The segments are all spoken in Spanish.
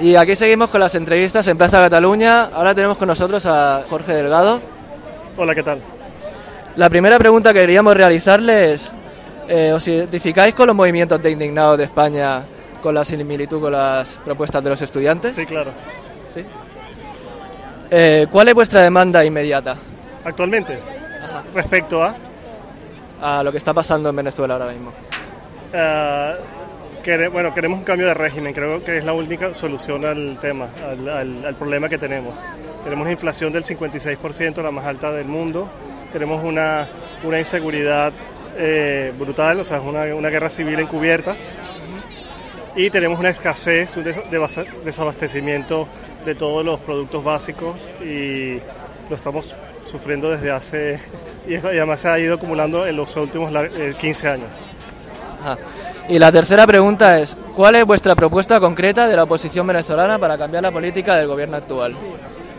Y aquí seguimos con las entrevistas en Plaza Cataluña. Ahora tenemos con nosotros a Jorge Delgado. Hola, ¿qué tal? La primera pregunta que queríamos realizarle es, eh, ¿os identificáis con los movimientos de indignados de España con la similitud con las propuestas de los estudiantes? Sí, claro. ¿Sí? Eh, ¿Cuál es vuestra demanda inmediata Actualmente, respecto a... a lo que está pasando en Venezuela ahora mismo? eh, bueno, queremos un cambio de régimen, creo que es la única solución al tema, al, problema que tenemos. Tenemos una inflación del 56%, la más alta del mundo, tenemos una, una inseguridad eh, brutal, o sea, es una, una guerra civil encubierta, y tenemos una escasez, un desabastecimiento de todos los productos básicos y lo estamos sufriendo desde hace, y eso- y además se ha ido acumulando en los últimos lar- eh, 15 años. Ajá. Y la tercera pregunta es, ¿cuál es vuestra propuesta concreta de la oposición venezolana para cambiar la política del gobierno actual?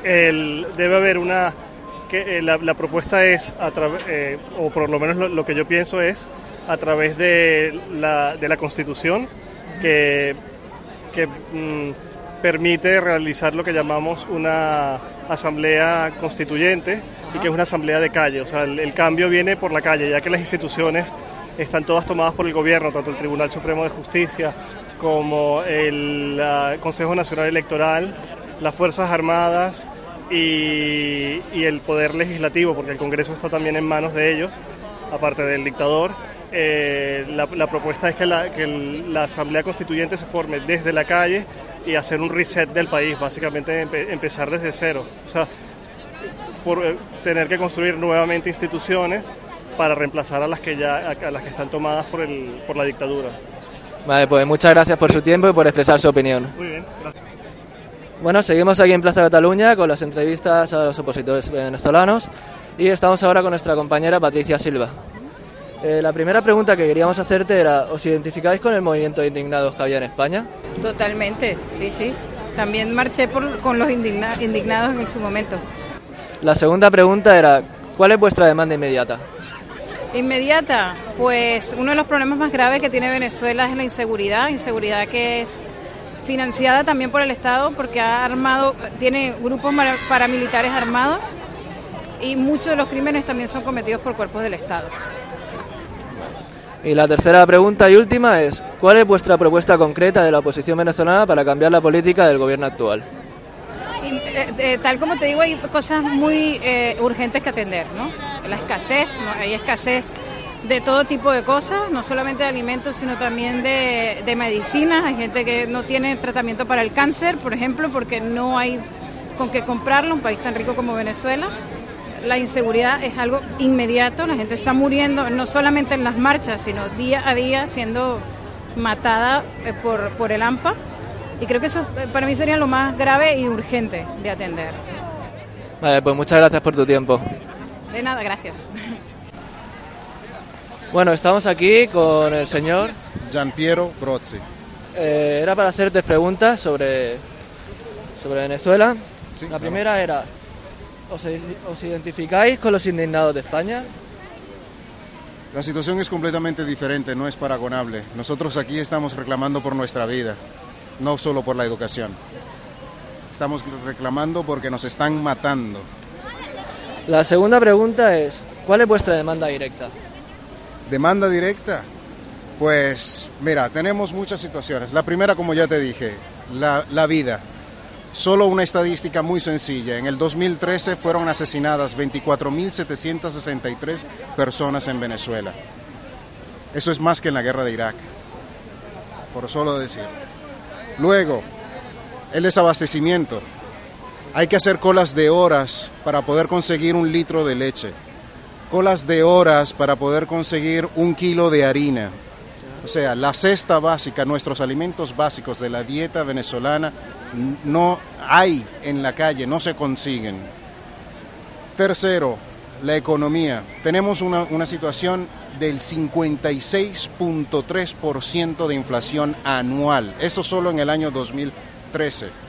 el- debe haber una que eh, la, la propuesta es a eh, o por lo menos lo, que yo pienso es a través de la, de la constitución que, que mm, permite realizar lo que llamamos una asamblea constituyente y que es una asamblea de calle o sea el cambio viene por la calle ya que las instituciones están todas tomadas por el gobierno tanto el Tribunal Supremo de Justicia como el Consejo Nacional Electoral las Fuerzas Armadas y, el Poder Legislativo, porque el Congreso está también en manos de ellos, aparte del dictador. Eh, la, propuesta es que, la, que la Asamblea Constituyente se forme desde la calle y hacer un reset del país, básicamente empe- empezar desde cero. O sea, eh, tener que construir nuevamente instituciones para reemplazar a las que ya a las que están tomadas por, el, por la dictadura. Vale, pues muchas gracias por su tiempo y por expresar su opinión. Muy bien, gracias. Bueno, seguimos aquí en Plaza Cataluña con las entrevistas a los opositores venezolanos y estamos ahora con nuestra compañera Patricia Silva. Eh, la primera pregunta que queríamos hacerte era, ¿os identificáis con el movimiento de indignados que había en España? Totalmente, sí, sí. También marché por- con los indigna- indignados en su momento. La segunda pregunta era, ¿cuál es vuestra demanda inmediata? Inmediata, pues uno de los problemas más graves que tiene Venezuela es la inseguridad, inseguridad que es financiada también por el Estado porque ha armado, tiene grupos paramilitares armados y muchos de los crímenes también son cometidos por cuerpos del Estado. Y la tercera pregunta y última es, ¿cuál es vuestra propuesta concreta de la oposición venezolana para cambiar la política del gobierno actual? Y, eh, eh, tal como te digo, hay cosas muy eh, urgentes que atender, ¿no? La escasez, hay escasez de todo tipo de cosas, no solamente de alimentos, sino también de, de medicinas. Hay gente que no tiene tratamiento para el cáncer, por ejemplo, porque no hay con qué comprarlo, un país tan rico como Venezuela. La inseguridad es algo inmediato, la gente está muriendo, no solamente en las marchas, sino día a día siendo matada eh, por, por el AMPA. Y creo que eso eh, para mí sería lo más grave y urgente de atender. Vale, pues muchas gracias por tu tiempo. De nada, gracias. Bueno, estamos aquí con el señor. Gianpiero Brozzi. Eh, era para hacerte preguntas sobre, sobre Venezuela. Sí, la claro. primera era, ¿os, ¿os identificáis con los indignados de España? La situación es completamente diferente, no es paragonable. Nosotros aquí estamos reclamando por nuestra vida, no solo por la educación. Estamos reclamando porque nos están matando. La segunda pregunta es, ¿cuál es vuestra demanda directa? Demanda directa. Pues mira, tenemos muchas situaciones. La primera, como ya te dije, la, la vida. Solo una estadística muy sencilla. En el 2013 fueron asesinadas 24.763 personas en Venezuela. Eso es más que en la guerra de Irak, por solo decir. Luego, el desabastecimiento. Hay que hacer colas de horas para poder conseguir un litro de leche colas de horas para poder conseguir un kilo de harina. O sea, la cesta básica, nuestros alimentos básicos de la dieta venezolana no hay en la calle, no se consiguen. Tercero, la economía. Tenemos una, una situación del 56.3% de inflación anual. Eso solo en el año 2013.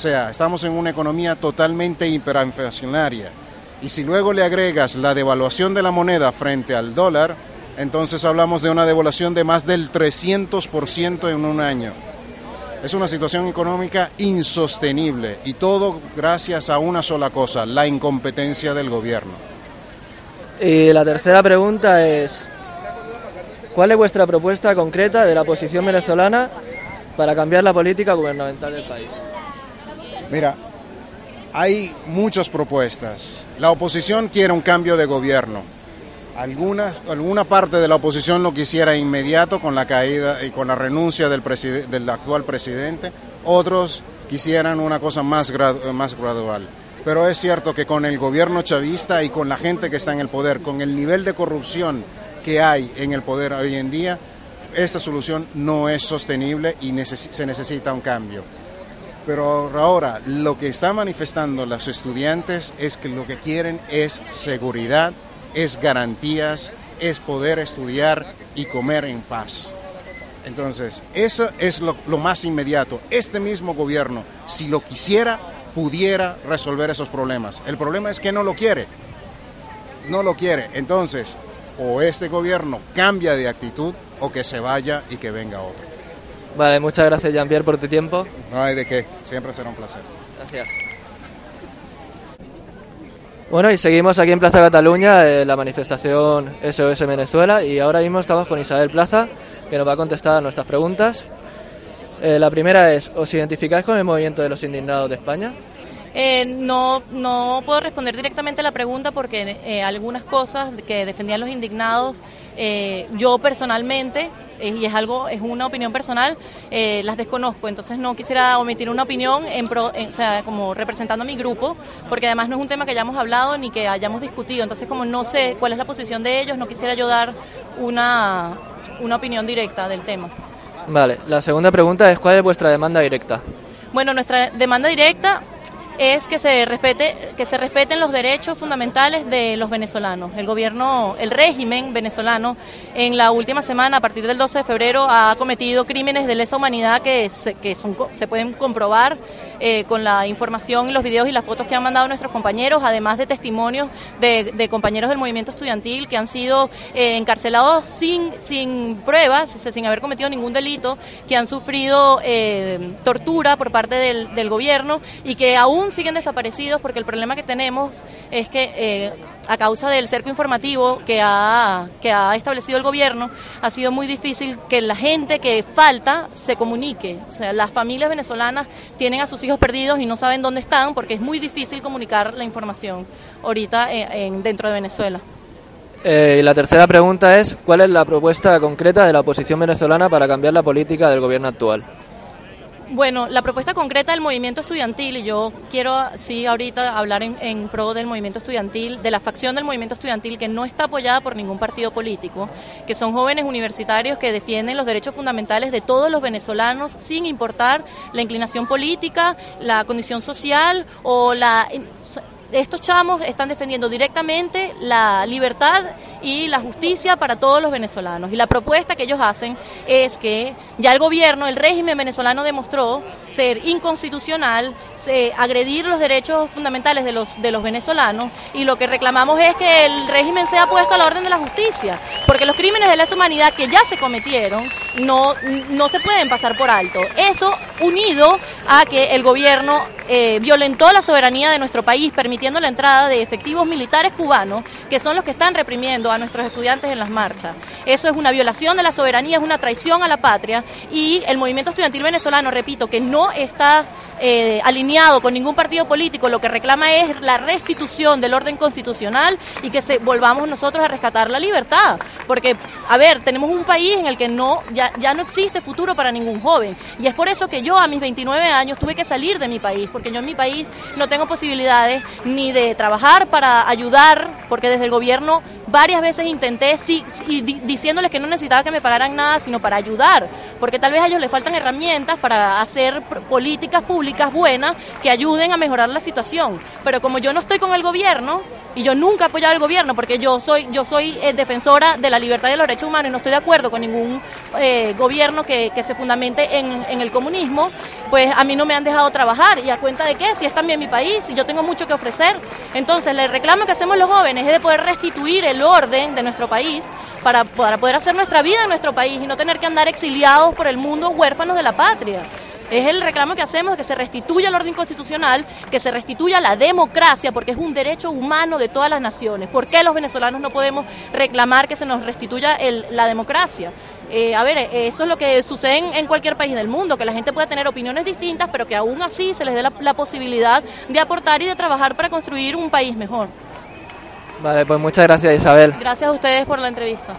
Sea, estamos en una economía totalmente hiperinflacionaria. Y si luego le agregas la devaluación de la moneda frente al dólar, entonces hablamos de una devaluación de más del 300% en un año. Es una situación económica insostenible y todo gracias a una sola cosa, la incompetencia del gobierno. Y la tercera pregunta es, ¿cuál es vuestra propuesta concreta de la oposición venezolana para cambiar la política gubernamental del país? Mira, hay muchas propuestas. La oposición quiere un cambio de gobierno. Alguna, alguna parte de la oposición lo quisiera inmediato con la caída y con la renuncia del, del actual presidente. Otros quisieran una cosa más, más gradual. Pero es cierto que con el gobierno chavista y con la gente que está en el poder, con el nivel de corrupción que hay en el poder hoy en día, esta solución no es sostenible y se necesita un cambio. Pero ahora lo que están manifestando los estudiantes es que lo que quieren es seguridad, es garantías, es poder estudiar y comer en paz. Entonces, eso es lo, más inmediato. Este mismo gobierno, si lo quisiera, pudiera resolver esos problemas. El problema es que no lo quiere. No lo quiere. Entonces, o este gobierno cambia de actitud o que se vaya y que venga otro. Vale, muchas gracias Jean-Pierre por tu tiempo. No hay de qué, siempre será un placer. Gracias. Bueno, y seguimos aquí en Plaza Cataluña, en la manifestación SOS Venezuela, y ahora mismo estamos con Isabel Plaza, que nos va a contestar a nuestras preguntas. Eh, la primera es, ¿os identificáis con el movimiento de los indignados de España? Eh, no, no puedo responder directamente a la pregunta porque eh, algunas cosas que defendían los indignados, eh, yo personalmente, y es algo, es una opinión personal, las desconozco. Entonces no quisiera omitir una opinión en o sea, como representando a mi grupo, porque además no es un tema que hayamos hablado ni que hayamos discutido. Entonces como no sé cuál es la posición de ellos, no quisiera yo dar una, una opinión directa del tema. Vale, la segunda pregunta es ¿cuál es vuestra demanda directa? Bueno, nuestra demanda directa es que se respete que se respeten los derechos fundamentales de los venezolanos. El gobierno, el régimen venezolano en la última semana a partir del 12 de febrero ha cometido crímenes de lesa humanidad que se, que son se pueden comprobar eh, con la información y los videos y las fotos que han mandado nuestros compañeros, además de testimonios de, compañeros del movimiento estudiantil que han sido eh, encarcelados sin, sin pruebas, sin haber cometido ningún delito, que han sufrido eh, tortura por parte del, del gobierno y que aún siguen desaparecidos porque el problema que tenemos es que a causa del cerco informativo que ha, que ha establecido el gobierno, ha sido muy difícil que la gente que falta se comunique. O sea, las familias venezolanas tienen a sus hijos perdidos y no saben dónde están porque es muy difícil comunicar la información ahorita en, dentro de Venezuela. Eh, y la tercera pregunta es, ¿cuál es la propuesta concreta de la oposición venezolana para cambiar la política del gobierno actual? Bueno, la propuesta concreta del movimiento estudiantil, y yo quiero, sí, ahorita hablar en, pro del movimiento estudiantil, de la facción del movimiento estudiantil que no está apoyada por ningún partido político, que son jóvenes universitarios que defienden los derechos fundamentales de todos los venezolanos sin importar la inclinación política, la condición social o la estos chamos están defendiendo directamente la libertad y la justicia para todos los venezolanos. Y la propuesta que ellos hacen es que ya el gobierno, el régimen venezolano demostró ser inconstitucional, agredir los derechos fundamentales de los, de los venezolanos y lo que reclamamos es que el régimen sea puesto a la orden de la justicia, porque los crímenes de lesa humanidad que ya se cometieron no, no se pueden pasar por alto. Eso unido a que el gobierno eh, violentó la soberanía de nuestro país, permitiendo la entrada de efectivos militares cubanos, que son los que están reprimiendo a nuestros estudiantes en las marchas. Eso es una violación de la soberanía, es una traición a la patria y el movimiento estudiantil venezolano, repito, que no está eh, alineado con ningún partido político, lo que reclama es la restitución del orden constitucional y que se, volvamos nosotros a rescatar la libertad. Porque, a ver, tenemos un país en el que no ya, ya no existe futuro para ningún joven. Y es por eso que yo a mis 29 años tuve que salir de mi país, porque yo en mi país no tengo posibilidades ni de trabajar para ayudar, porque desde el gobierno varias veces intenté sí, diciéndoles que no necesitaba que me pagaran nada, sino para ayudar, porque tal vez a ellos les faltan herramientas para hacer políticas públicas buenas que ayuden a mejorar la situación. Pero como yo no estoy con el gobierno, y yo nunca he apoyado al gobierno porque yo soy yo soy eh, defensora de la libertad y de los derechos humanos y no estoy de acuerdo con ningún eh, gobierno que, se fundamente en, el comunismo, pues a mí no me han dejado trabajar. ¿Y a cuenta de qué? Si es también mi país y yo tengo mucho que ofrecer. Entonces, el reclamo que hacemos los jóvenes es de poder restituir el orden de nuestro país para, para poder hacer nuestra vida en nuestro país y no tener que andar exiliados por el mundo huérfanos de la patria. Es el reclamo que hacemos de que se restituya el orden constitucional, que se restituya la democracia, porque es un derecho humano de todas las naciones. ¿Por qué los venezolanos no podemos reclamar que se nos restituya el, la democracia? Eh, a ver, eso es lo que sucede en, cualquier país del mundo, que la gente puede tener opiniones distintas, pero que aún así se les dé la posibilidad de aportar y de trabajar para construir un país mejor. Vale, pues muchas gracias Isabel. Gracias a ustedes por la entrevista.